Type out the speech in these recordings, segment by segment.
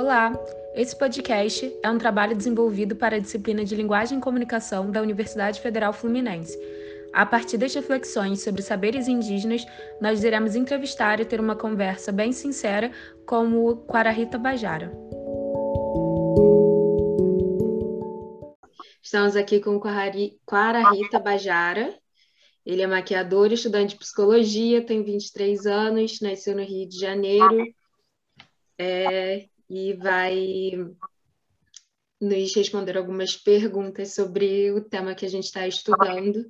Olá! Esse podcast é um trabalho desenvolvido para a disciplina de Linguagem e Comunicação da Universidade Federal Fluminense. A partir das reflexões sobre saberes indígenas, nós iremos entrevistar e ter uma conversa bem sincera com o Quarahita Bajara. Estamos aqui com o Quarahita Bajara. Ele é maquiador, estudante de psicologia, tem 23 anos, nasceu no Rio de Janeiro. É, e vai nos responder algumas perguntas sobre o tema que a gente está estudando.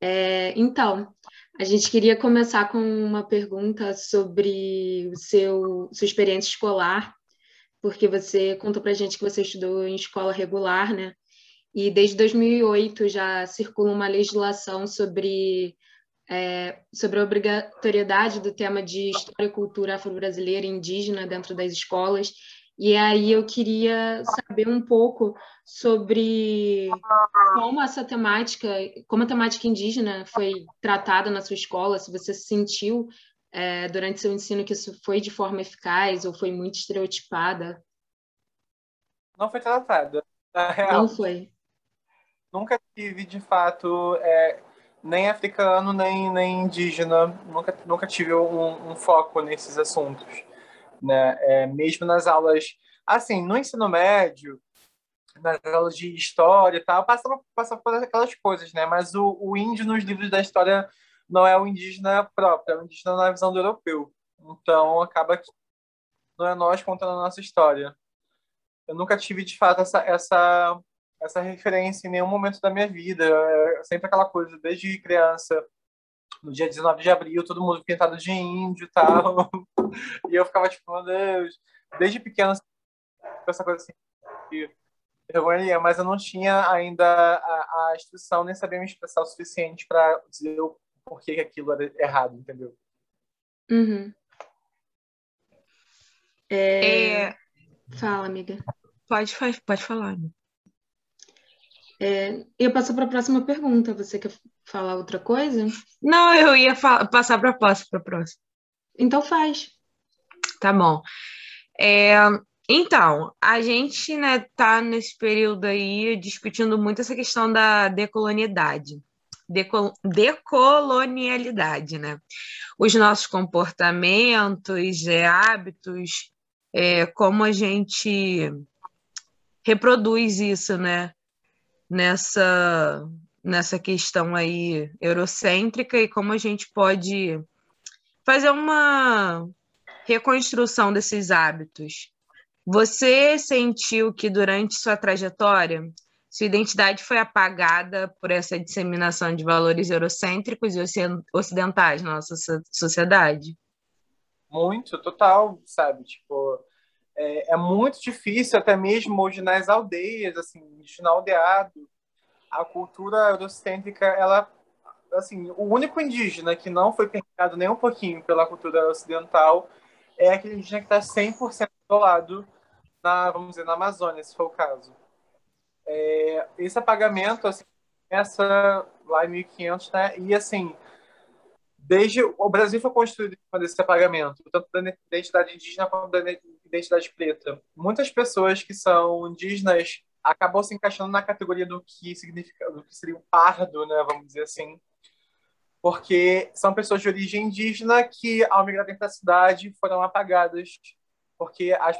É, então, a gente queria começar com uma pergunta sobre o seu sua experiência escolar, porque você contou para a gente que você estudou em escola regular, né? E desde 2008 já circula uma legislação sobre é, sobre a obrigatoriedade do tema de história e cultura afro-brasileira e indígena dentro das escolas. E aí eu queria saber um pouco sobre como essa temática, como a temática indígena foi tratada na sua escola, se você sentiu é, durante seu ensino que isso foi de forma eficaz ou foi muito estereotipada. Não foi tratada. Não foi. Nunca tive, de fato, é, nem africano, nem, nem indígena, nunca, nunca tive um, um foco nesses assuntos. Né? É, mesmo nas aulas, assim, no ensino médio, nas aulas de história e tal, passava, passava por aquelas coisas, né? Mas o, o índio nos livros da história não é o indígena próprio, é o indígena na visão do europeu. Então, acaba que não é nós contando a nossa história. Eu nunca tive, de fato, essa, essa essa referência em nenhum momento da minha vida. É sempre aquela coisa, desde criança, no dia 19 de abril, todo mundo pintado de índio e tal. e eu ficava tipo, meu Deus, desde pequeno, essa coisa assim, vergonha, mas eu não tinha ainda a, a instrução, nem sabia me expressar o suficiente para dizer o porquê que aquilo era errado, entendeu? Uhum. É... É... Fala, amiga. Pode, pode falar. É, eu passo para a próxima pergunta. Você quer falar outra coisa? Não, eu ia passar para a próxima, próxima. Então faz. Tá bom. É, então, a gente né, tá nesse período aí discutindo muito essa questão da decolonialidade. Decol decolonialidade, né? Os nossos comportamentos, é, hábitos, é, como a gente reproduz isso, né? Nessa, nessa questão aí eurocêntrica e como a gente pode fazer uma reconstrução desses hábitos. Você sentiu que durante sua trajetória sua identidade foi apagada por essa disseminação de valores eurocêntricos e ocidentais na nossa sociedade? Muito, total, sabe? Tipo, é, é, muito difícil, até mesmo hoje nas aldeias, assim, no aldeado, a cultura eurocêntrica, ela, assim, o único indígena que não foi permeado nem um pouquinho pela cultura ocidental é aquele indígena que está 100% isolado na, vamos dizer, na Amazônia, se for o caso. É, esse apagamento, assim, começa lá em 1500, né? E, assim, desde o Brasil foi construído com esse apagamento, tanto da identidade indígena quanto da identidade preta. Muitas pessoas que são indígenas acabam se encaixando na categoria do que significa, do que seria o pardo, né, vamos dizer assim, porque são pessoas de origem indígena que, ao migrar dentro da cidade, foram apagadas, porque as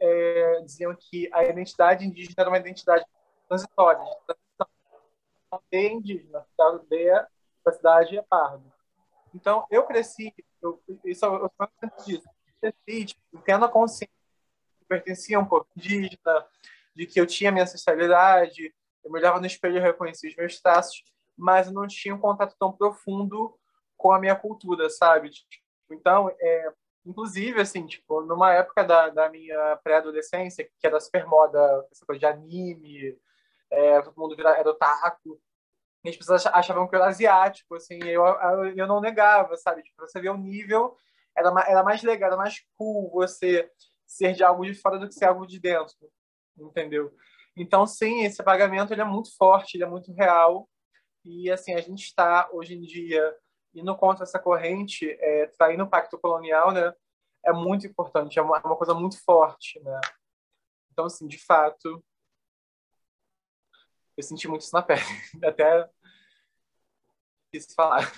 é, diziam que a identidade indígena era uma identidade transitória. A aldeia indígena, a aldeia da cidade é pardo. Então, eu cresci, eu, isso eu, eu disso, cresci tipo, tendo a consciência pertencia a um povo indígena, de que eu tinha minha ancestralidade, eu me olhava no espelho e reconhecia os meus traços, mas eu não tinha um contato tão profundo com a minha cultura, sabe? Tipo, então, é, inclusive, assim, tipo, numa época da, da minha pré-adolescência, que era super moda, essa coisa de anime, é, todo mundo era otaku, e as pessoas achavam que eu era asiático, assim, eu, eu, eu não negava, sabe? Tipo, você vê o nível, era, era mais legal, era mais cool você ser de algo de fora do que ser algo de dentro, entendeu? Então, sim, esse apagamento ele é muito forte, ele é muito real, e, assim, a gente está, hoje em dia, indo contra essa corrente, é, traindo o pacto colonial, né? é muito importante, é uma, é uma coisa muito forte, né? Então, assim, de fato, eu senti muito isso na pele. Até quis falar.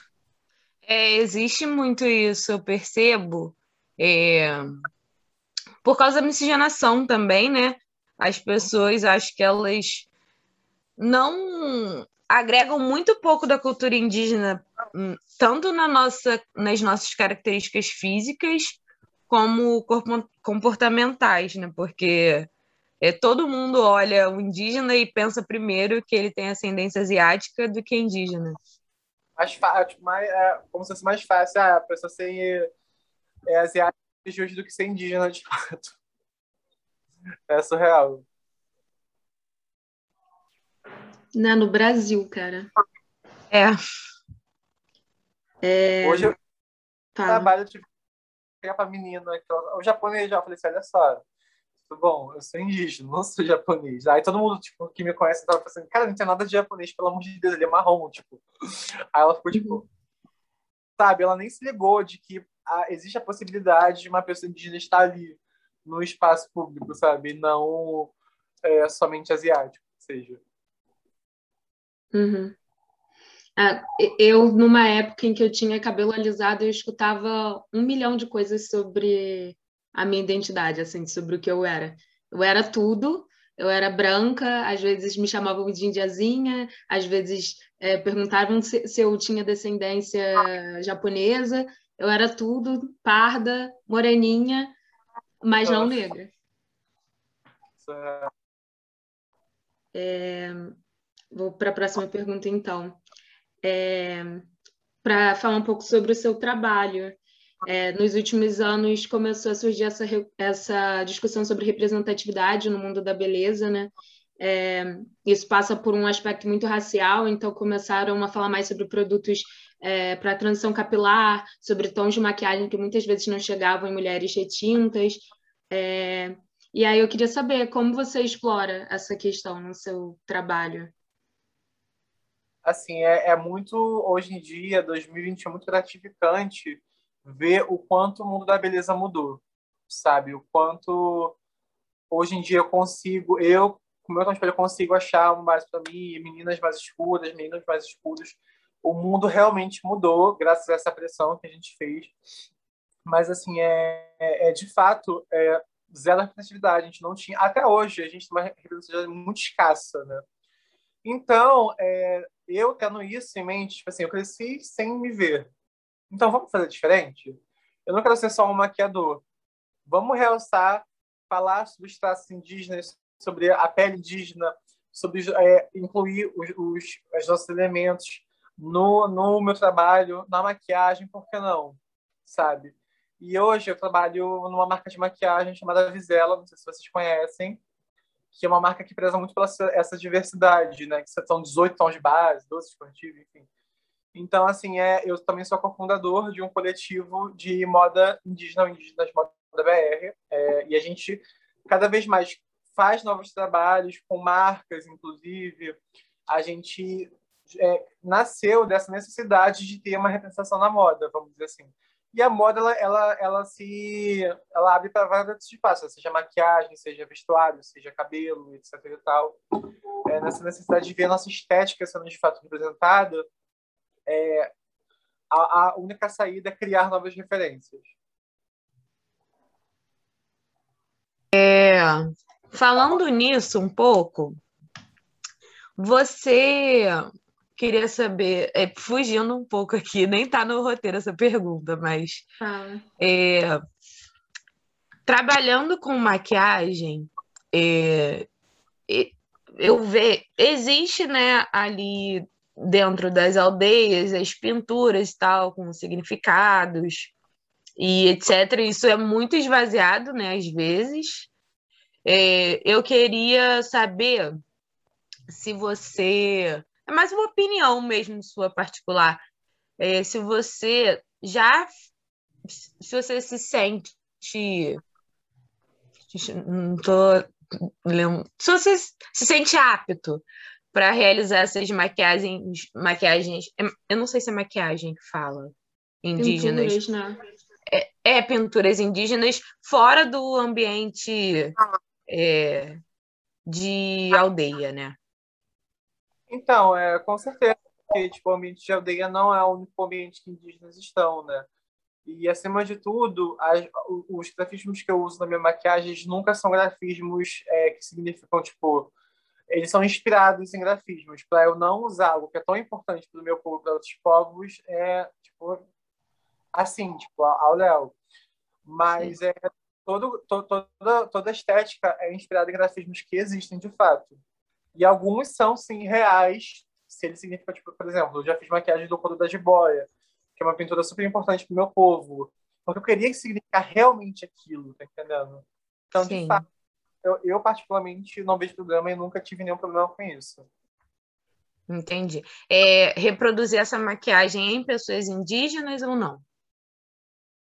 É, existe muito isso, eu percebo. É, por causa da miscigenação também, né? As pessoas, acho que elas não agregam muito pouco da cultura indígena, hum, tanto na nossa, nas nossas características físicas, como comportamentais, né? Porque é, todo mundo olha o indígena e pensa primeiro que ele tem ascendência asiática do que indígena. Mais fácil, mais, é, como se fosse mais fácil ah, a pessoa ser é, asiática do que ser indígena, de fato. É surreal. Não, no Brasil, cara. É. é... Hoje eu Fala. trabalho, tipo, pegar pra menina, o japonês já, eu falei assim, olha só, tudo bom, eu sou indígena, não sou japonês. Aí todo mundo, tipo, que me conhece tava pensando, cara, não tem nada de japonês, pelo amor de Deus, ele é marrom, tipo. Aí ela ficou, tipo, uhum. sabe, ela nem se ligou de que a, existe a possibilidade de uma pessoa indígena estar ali no espaço público, sabe, não é, somente asiático, seja. Uhum. Ah, eu, numa época em que eu tinha cabelo alisado, eu escutava um milhão de coisas sobre a minha identidade, assim, sobre o que eu era. Eu era tudo, eu era branca, às vezes me chamavam de indiazinha, às vezes é, perguntavam se, se, eu tinha descendência japonesa, eu era tudo, parda, moreninha, mas não negra. É, vou para a próxima pergunta, então. É, para falar um pouco sobre o seu trabalho. É, nos últimos anos começou a surgir essa, essa discussão sobre representatividade no mundo da beleza, né? É, isso passa por um aspecto muito racial, então começaram a falar mais sobre produtos é, para transição capilar, sobre tons de maquiagem que muitas vezes não chegavam em mulheres retintas. É, e aí eu queria saber como você explora essa questão no seu trabalho. Assim, é, é muito, hoje em dia, 2020 é muito gratificante ver o quanto o mundo da beleza mudou, sabe? O quanto hoje em dia eu consigo, eu, com meu espelho, eu consigo achar base para mim, meninas mais escuras, meninos mais escuros. O mundo realmente mudou graças a essa pressão que a gente fez. Mas, assim, é, é, é de fato é, zero representatividade. A gente não tinha, até hoje, a gente tem uma representatividade muito escassa, né? Então, é, eu tendo isso em mente, tipo assim, eu cresci sem me ver, então vamos fazer diferente? Eu não quero ser só um maquiador. Vamos realçar, falar sobre os traços indígenas, sobre a pele indígena, sobre é, incluir os, os, os nossos elementos no, no meu trabalho, na maquiagem, por que não? Sabe? E hoje eu trabalho numa marca de maquiagem chamada Visela, não sei se vocês conhecem, que é uma marca que preza muito pela essa diversidade, né? Que são 18 tons de base, 12 de corretivo, enfim. Então, assim, é, eu também sou cofundador de um coletivo de moda indígena, indígenas moda BR, é, e a gente cada vez mais faz novos trabalhos com marcas, inclusive. A gente é, nasceu dessa necessidade de ter uma representação na moda, vamos dizer assim. E a moda, ela, ela, ela se ela abre para vários espaços, seja maquiagem, seja vestuário, seja cabelo, etc. E tal. É, nessa necessidade de ver a nossa estética sendo de fato representada, é, a, a única saída é criar novas referências. É, falando nisso um pouco, você queria saber, é, fugindo um pouco aqui, nem tá no roteiro essa pergunta, mas é, trabalhando com maquiagem, é, eu vejo, existe né, ali dentro das aldeias, as pinturas e tal, com significados e etc. Isso é muito esvaziado, né, às vezes. É, eu queria saber se você. É mais uma opinião mesmo sua particular. É, se você já. Se você se sente. Não tô. Se você se sente apto para realizar essas maquiagens, maquiagens, eu não sei se é maquiagem que fala, indígenas. né? é, é, pinturas indígenas fora do ambiente é, de aldeia, né? Então, é, com certeza, porque tipo, o ambiente de aldeia não é o único ambiente que indígenas estão, né? E, acima de tudo, as, os grafismos que eu uso na minha maquiagem nunca são grafismos é, que significam, tipo, eles são inspirados em grafismos. Para eu não usar algo que é tão importante para o meu povo, para outros povos, é, tipo, assim, tipo, ao Léo. Mas Sim. é, todo, to, toda, toda estética é inspirada em grafismos que existem de fato. E alguns são, sim, reais, se ele significa, tipo, por exemplo, eu já fiz maquiagem do Coro da Jiboia, que é uma pintura super importante para o meu povo, porque eu queria que significar realmente aquilo, tá entendendo? Então, Sim. de fato, eu, eu, particularmente não vejo problema e nunca tive nenhum problema com isso. Entendi. É, reproduzir essa maquiagem em pessoas indígenas ou não?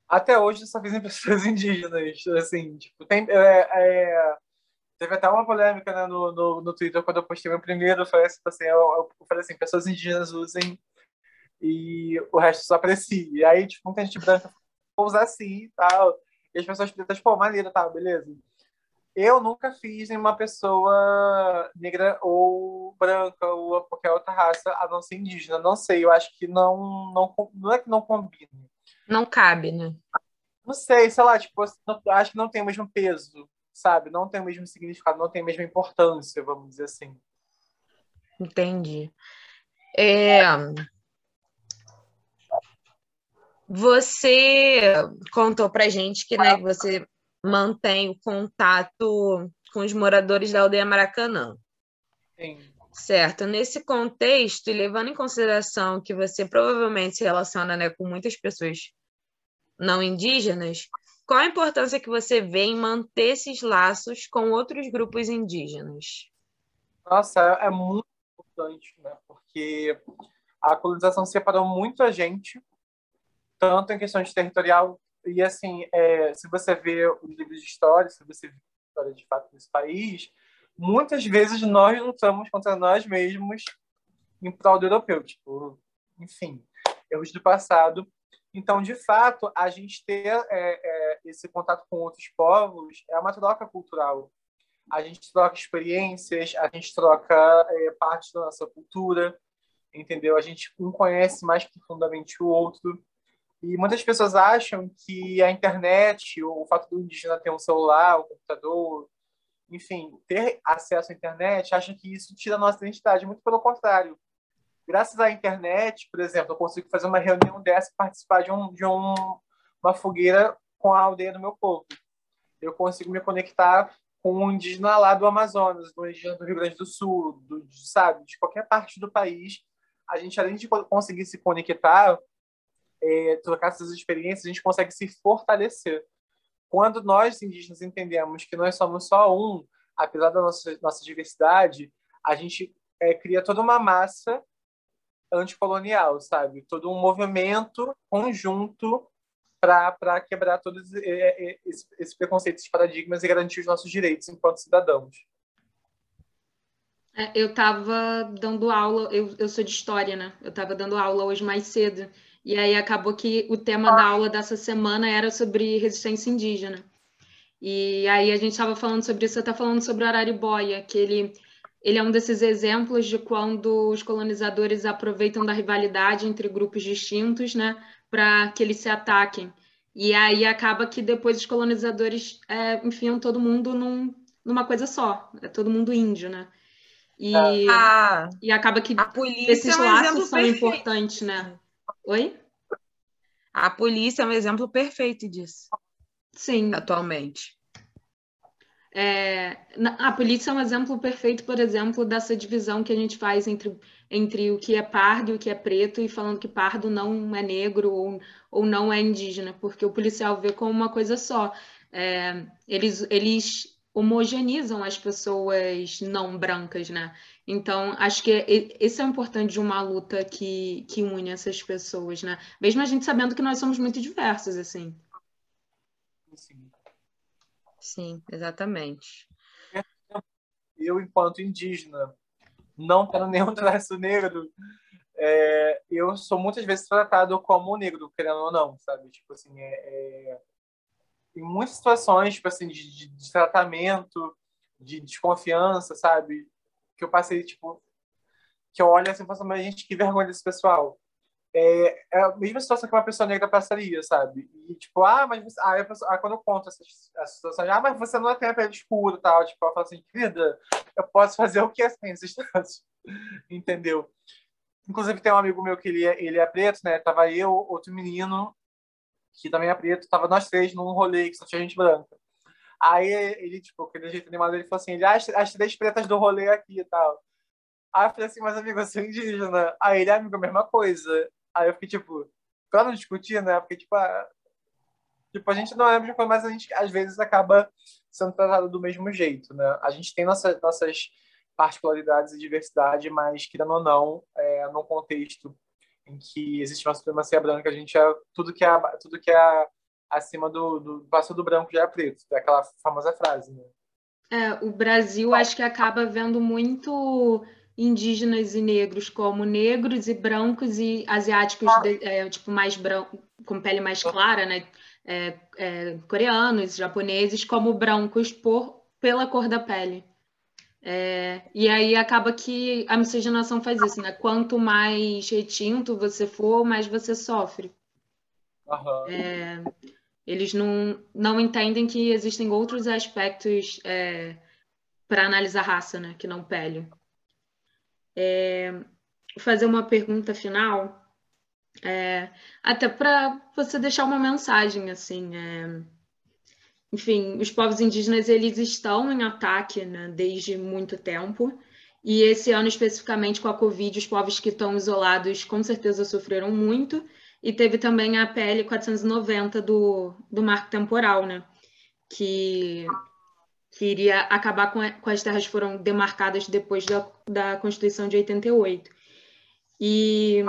Até hoje eu só fiz em pessoas indígenas, assim, tipo, tem, é, é, teve até uma polêmica né, no, no, no Twitter quando eu postei meu primeiro, eu falei assim, eu, eu falei assim pessoas indígenas usem e o resto só aprecia. E aí, tipo, muita gente branca vou usar assim e tal. E as pessoas pretas, pô, maneiro, tá, beleza. Eu nunca fiz em uma pessoa negra ou branca ou qualquer outra raça, a não ser indígena. Não sei, eu acho que não, não, não é que não combina. Não cabe, né? Não sei, sei lá, tipo, acho que não tem o mesmo peso, sabe? Não tem o mesmo significado, não tem a mesma importância, vamos dizer assim. Entendi. É, você contou para gente que né, você mantém o contato com os moradores da aldeia Maracanã. Sim. Certo. Nesse contexto, e levando em consideração que você provavelmente se relaciona né, com muitas pessoas não indígenas, qual a importância que você vê em manter esses laços com outros grupos indígenas? Nossa, é muito importante, né? Porque a colonização separou muito a gente tanto em questão de territorial e assim, é, se você vê os livros de história, se você vê a história de fato desse país, muitas vezes nós lutamos contra nós mesmos em prol do europeu, tipo, enfim, erros do passado. Então, de fato, a gente ter é, é, esse contato com outros povos é uma troca cultural. A gente troca experiências, a gente troca é, parte da nossa cultura, entendeu? A gente um conhece mais profundamente o outro. E muitas pessoas acham que a internet, o fato do indígena ter um celular, um computador, enfim, ter acesso à internet, acham que isso tira a nossa identidade. Muito pelo contrário. Graças à internet, por exemplo, eu consigo fazer uma reunião dessa participar de, um, de um, uma fogueira com a aldeia do meu povo. Eu consigo me conectar com um indígena lá do Amazonas, do indígena do Rio Grande do Sul, do, sabe, de qualquer parte do país. A gente, além de conseguir se conectar, é, trocar essas experiências, a gente consegue se fortalecer. Quando nós, indígenas, entendemos que nós somos só um, apesar da nossa, nossa diversidade, a gente é, cria toda uma massa anticolonial, sabe? Todo um movimento conjunto para quebrar todos esses, esses preconceitos, esses paradigmas e garantir os nossos direitos enquanto cidadãos. É, eu estava dando aula, eu, eu sou de história, né? Eu estava dando aula hoje mais cedo e aí acabou que o tema da aula dessa semana era sobre resistência indígena. E aí a gente estava falando sobre isso, está falando sobre o Araribóia, que ele, ele é um desses exemplos de quando os colonizadores aproveitam da rivalidade entre grupos distintos, né, para que eles se ataquem. E aí acaba que depois os colonizadores é, enfiam todo mundo num, numa coisa só, é todo mundo índio, né? E, ah, e acaba que esses é um laços são perfeito. importantes, né? Oi? A polícia é um exemplo perfeito disso. Sim. Atualmente. É, a polícia é um exemplo perfeito, por exemplo, dessa divisão que a gente faz entre, entre o que é pardo e o que é preto, e falando que pardo não é negro ou, ou não é indígena, porque o policial vê como uma coisa só. É, eles, eles homogeneizam as pessoas não brancas, né? Então, acho que esse é o importante de uma luta que, que une essas pessoas, né? Mesmo a gente sabendo que nós somos muito diversos, assim. Sim, Sim exatamente. Eu, enquanto indígena, não tendo nenhum traço negro, é, eu sou muitas vezes tratado como negro, querendo ou não, sabe? Tipo assim, é, é em muitas situações, tipo assim, de, de, tratamento, de desconfiança, sabe? Que eu passei, tipo, que eu olho assim e falo assim, mas gente, que vergonha desse pessoal. É, é, a mesma situação que uma pessoa negra passaria, sabe? E tipo, ah, mas você... pessoa... ah, quando eu conto essa, essa situação, ah, mas você não tem a pele escura tal, tipo, eu falo assim, querida, eu posso fazer o que assim, nesses casos, entendeu? Inclusive tem um amigo meu que ele é, ele é preto, né? Tava eu, outro menino que também é preto, tava nós três num rolê que só tinha gente branca. Aí ele, tipo, aquele jeito animado, ele falou assim, ele, ah, as, as três pretas do rolê aqui e tal. Aí eu falei assim, mas amigo, eu sou indígena. Aí ele, amigo, a mesma coisa. Aí eu fiquei, tipo, pra não discutir, né? Porque, tipo, a, tipo, a gente não é a coisa, mas a gente, às vezes, acaba sendo tratado do mesmo jeito, né? A gente tem nossa, nossas particularidades e diversidade, mas, querendo ou não, é, num contexto em que existe uma supremacia branca, a gente é tudo que é, tudo que é acima do, do passo do branco já é preto, é aquela famosa frase, né? É, o Brasil acho que acaba vendo muito indígenas e negros como negros e brancos e asiáticos de, é, tipo mais branco com pele mais clara né? É, é, coreanos japoneses como brancos por pela cor da pele. É, e aí acaba que a miscigenação faz isso né? Quanto mais retinto você for mais você sofre. Uhum. eles não não entendem que existem outros aspectos é, para analisar raça né? Que não pele é, fazer uma pergunta final, é, até para você deixar uma mensagem assim. É, enfim, os povos indígenas eles estão em ataque né, desde muito tempo. E esse ano, especificamente com a Covid, os povos que estão isolados com certeza sofreram muito. E teve também a PL 490 do, do marco temporal, né? Que que iria acabar com, com as terras que foram demarcadas depois da, da Constituição de 88. E,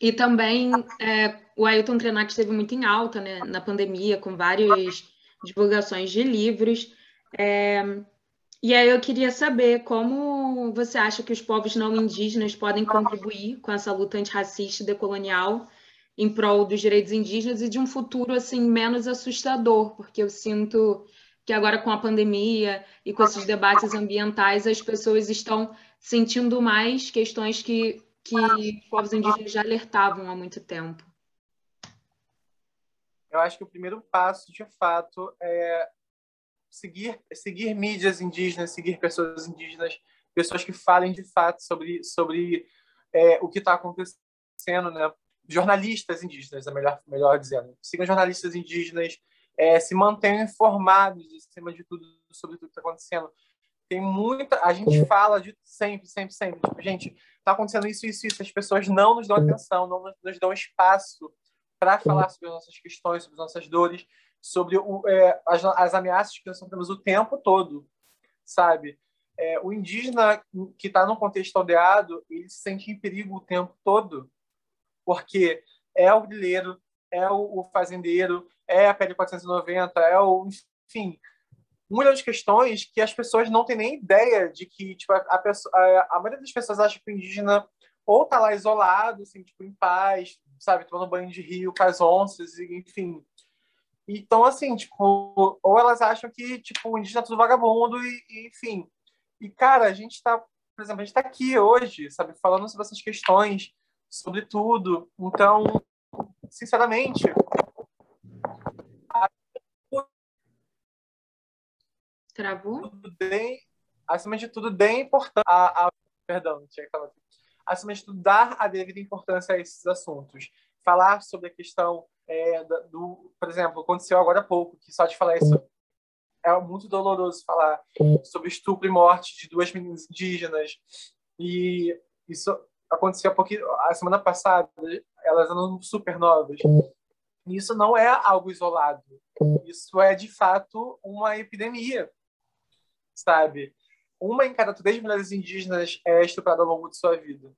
e também é, o Ailton Krenak esteve muito em alta né, na pandemia, com várias divulgações de livros. É, e aí eu queria saber como você acha que os povos não indígenas podem contribuir com essa luta antirracista e decolonial em prol dos direitos indígenas e de um futuro assim menos assustador, porque eu sinto que agora com a pandemia e com esses debates ambientais, as pessoas estão sentindo mais questões que, que os povos indígenas já alertavam há muito tempo. Eu acho que o primeiro passo, de fato, é seguir, seguir mídias indígenas, seguir pessoas indígenas, pessoas que falem de fato sobre, sobre é, o que está acontecendo, né? jornalistas indígenas, é melhor, melhor dizendo. Sigam jornalistas indígenas, é, se mantenham informados, acima de tudo, sobre tudo que está acontecendo. Tem muita. A gente fala de sempre, sempre, sempre. Tipo, gente, está acontecendo isso, isso, isso. As pessoas não nos dão atenção, não nos dão espaço para falar sobre as nossas questões, sobre as nossas dores, sobre o, é, as, as, ameaças que nós temos o tempo todo, sabe? É, o indígena que está num contexto aldeado, ele se sente em perigo o tempo todo, porque é o grileiro, é o, o fazendeiro, é a PL 490, é o, enfim, um de questões que as pessoas não têm nem ideia de que, tipo, a, a, a maioria das pessoas acha que o indígena ou tá lá isolado, assim, tipo, em paz, sabe, tomando banho de rio com as onças, enfim. Então, assim, tipo, ou elas acham que, tipo, o indígena é tudo vagabundo e, e enfim. E, cara, a gente tá, por exemplo, a gente tá aqui hoje, sabe, falando sobre essas questões, sobre tudo. Então, sinceramente, Travou? Bem, acima de tudo, bem importante. A, a, perdão, tinha que falar. Acima de tudo, dar a devida importância a esses assuntos. Falar sobre a questão é, do, por exemplo, aconteceu agora há pouco, que só de falar isso é muito doloroso falar sobre estupro e morte de duas meninas indígenas. E isso aconteceu há pouquinho, a semana passada, elas eram super novas. E isso não é algo isolado. Isso é, de fato, uma epidemia sabe? Uma em cada três mulheres indígenas é estuprada ao longo de sua vida.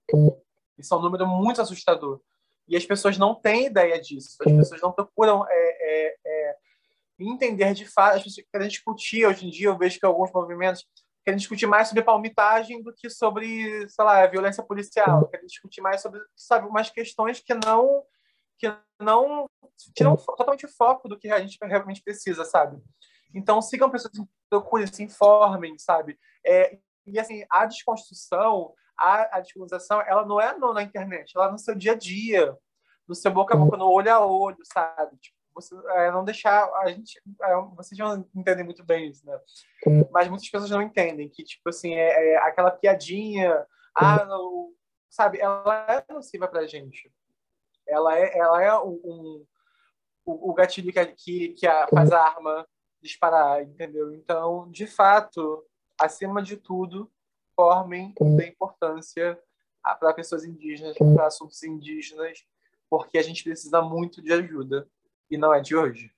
Isso é um número muito assustador. E as pessoas não têm ideia disso. As pessoas não procuram é, é, é, entender de fato. As pessoas querem discutir hoje em dia. Eu vejo que alguns movimentos querem discutir mais sobre palmitagem do que sobre, sei lá, violência policial. Querem discutir mais sobre, sabe, umas questões que não que não tiram totalmente o foco do que a gente realmente precisa, sabe? Então, sigam pessoas que procurem, se informem, sabe? É, e, assim, a desconstrução, a, a descolonização, ela não é no, na internet, ela é no seu dia a dia, no seu boca a boca, no olho a olho, sabe? Tipo, você, é, não deixar a gente é, vocês já entendem muito bem isso né? Mas muitas pessoas não entendem que tipo assim é, é aquela piadinha ah não, sabe ela é nociva pra gente. Ela é ela é um, um o, o, gatilho que, que, que a, faz a arma disparar entendeu? Então de fato acima de tudo formem da importância para pessoas indígenas para assuntos indígenas porque a gente precisa muito de ajuda e não é de hoje.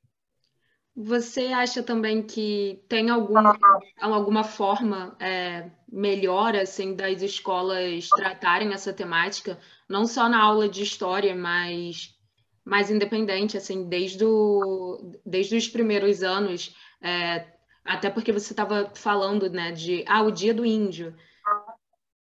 Você acha também que tem algum, alguma forma é, melhor assim, das escolas tratarem essa temática, não só na aula de história, mas mais independente, assim, desde, o, desde os primeiros anos, é, até porque você estava falando né, de ah, o dia do índio.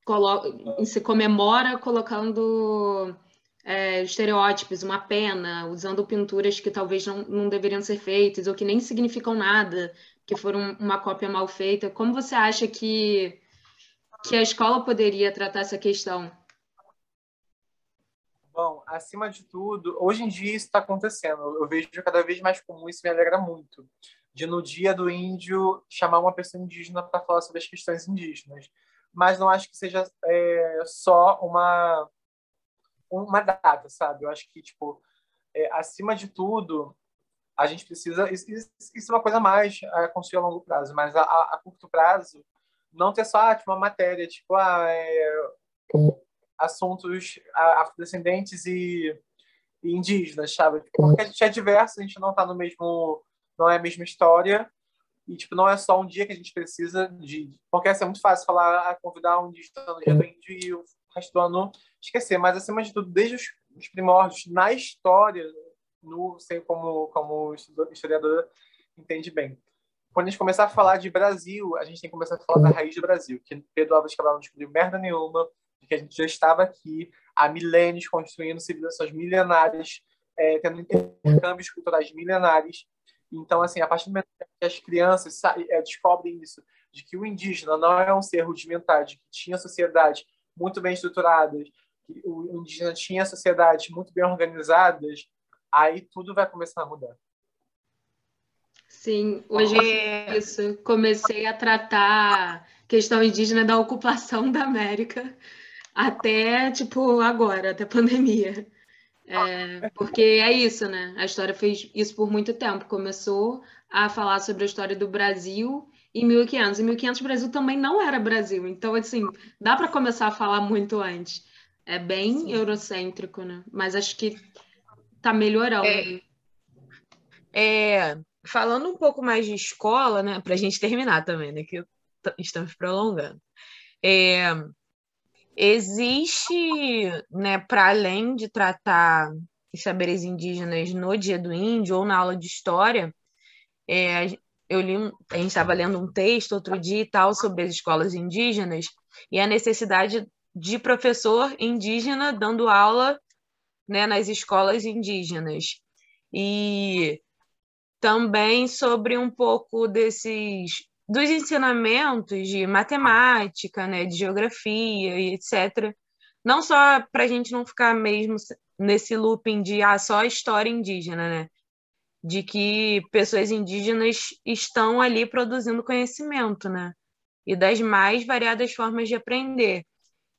Colo se comemora colocando é, estereótipos, uma pena, usando pinturas que talvez não, não deveriam ser feitas ou que nem significam nada, que foram uma cópia mal feita. Como você acha que, que a escola poderia tratar essa questão? Bom, acima de tudo, hoje em dia isso está acontecendo. Eu vejo cada vez mais comum, isso me alegra muito. De no dia do índio chamar uma pessoa indígena para falar sobre as questões indígenas. Mas não acho que seja é, só uma uma data, sabe? Eu acho que, tipo, é, acima de tudo, a gente precisa. Isso, isso é uma coisa mais a construir a longo prazo, mas a, a, curto prazo, não ter só tipo, uma matéria, tipo, ah, é, assuntos afrodescendentes e, e indígenas, sabe? Porque a gente é diverso, a gente não está no mesmo. não é a mesma história. E, tipo, não é só um dia que a gente precisa de. Porque é muito fácil falar, ah, convidar um indígena no dia do índio e o resto do ano esquecer. Mas, acima de tudo, desde os primórdios, na história, no, sei como, como historiadora entende bem. Quando a gente começar a falar de Brasil, a gente tem que começar a falar da raiz do Brasil, que Pedro Álvares Cabral não descobriu merda nenhuma, que a gente já estava aqui há milênios construindo civilizações milenares, é, tendo intercâmbios culturais milenares. Então, assim, a partir do momento que as crianças é, descobrem isso, de que o indígena não é um ser rudimentar, de que tinha sociedade muito bem estruturadas, que o indígena tinha sociedades muito bem organizadas, aí tudo vai começar a mudar. Sim, hoje é isso. Comecei a tratar questão indígena da ocupação da América até, tipo, agora, até a pandemia. É, porque é isso, né? A história fez isso por muito tempo. Começou a falar sobre a história do Brasil em 1500. Em 1500 o Brasil também não era Brasil. Então, assim, dá para começar a falar muito antes. É bem Sim. eurocêntrico, né? Mas acho que tá melhorando. É, é, falando um pouco mais de escola, né? Para a gente terminar também, né? Que estamos prolongando. É, existe, né, para além de tratar os saberes indígenas no Dia do Índio ou na aula de história, é, eu li, a gente estava lendo um texto outro dia e tal sobre as escolas indígenas e a necessidade de professor indígena dando aula né, nas escolas indígenas. E também sobre um pouco desses dos ensinamentos de matemática, né, de geografia e etc. Não só para a gente não ficar mesmo nesse looping de ah, só história indígena, né? De que pessoas indígenas estão ali produzindo conhecimento, né? E das mais variadas formas de aprender.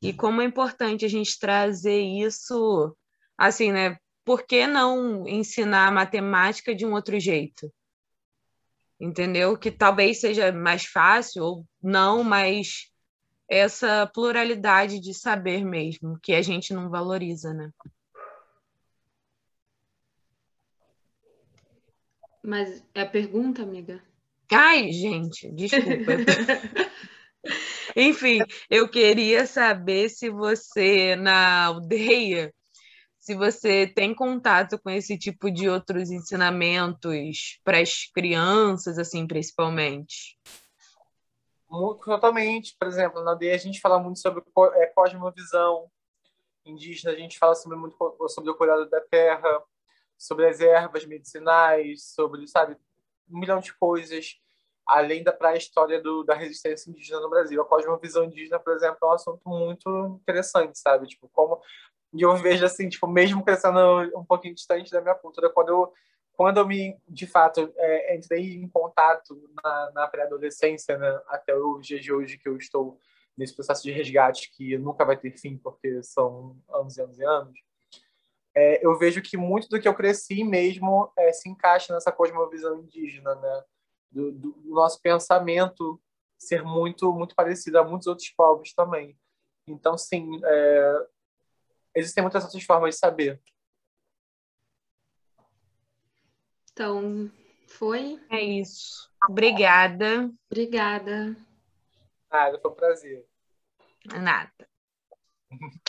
E como é importante a gente trazer isso, assim, né? Por que não ensinar matemática de um outro jeito? Entendeu? Que talvez seja mais fácil ou não, mas essa pluralidade de saber mesmo, que a gente não valoriza, né? Mas é a pergunta, amiga? Ai, gente, desculpa. Enfim, eu queria saber se você, na aldeia, se você tem contato com esse tipo de outros ensinamentos para as crianças, assim, principalmente. Muito, totalmente. Por exemplo, na DEA a gente fala muito sobre é, cosmovisão indígena, a gente fala sobre, muito sobre o cuidado da terra, sobre as ervas medicinais, sobre, sabe, um milhão de coisas, além da pré-história da resistência indígena no Brasil. A cosmovisão indígena, por exemplo, é um assunto muito interessante, sabe? Tipo, como... E eu vejo, assim, tipo, mesmo crescendo um pouquinho distante da minha cultura, quando eu quando eu me, de fato, é, entrei em contato na, na pré-adolescência, né, até o dia de hoje que eu estou nesse processo de resgate que nunca vai ter fim, porque são anos e anos e anos, é, eu vejo que muito do que eu cresci mesmo é, se encaixa nessa cosmovisão indígena, né? Do, do, nosso pensamento ser muito muito parecido a muitos outros povos também. Então, sim, é, existem muitas outras formas de saber. Então, foi? É isso. Obrigada. Obrigada. Nada, foi um prazer. Nada.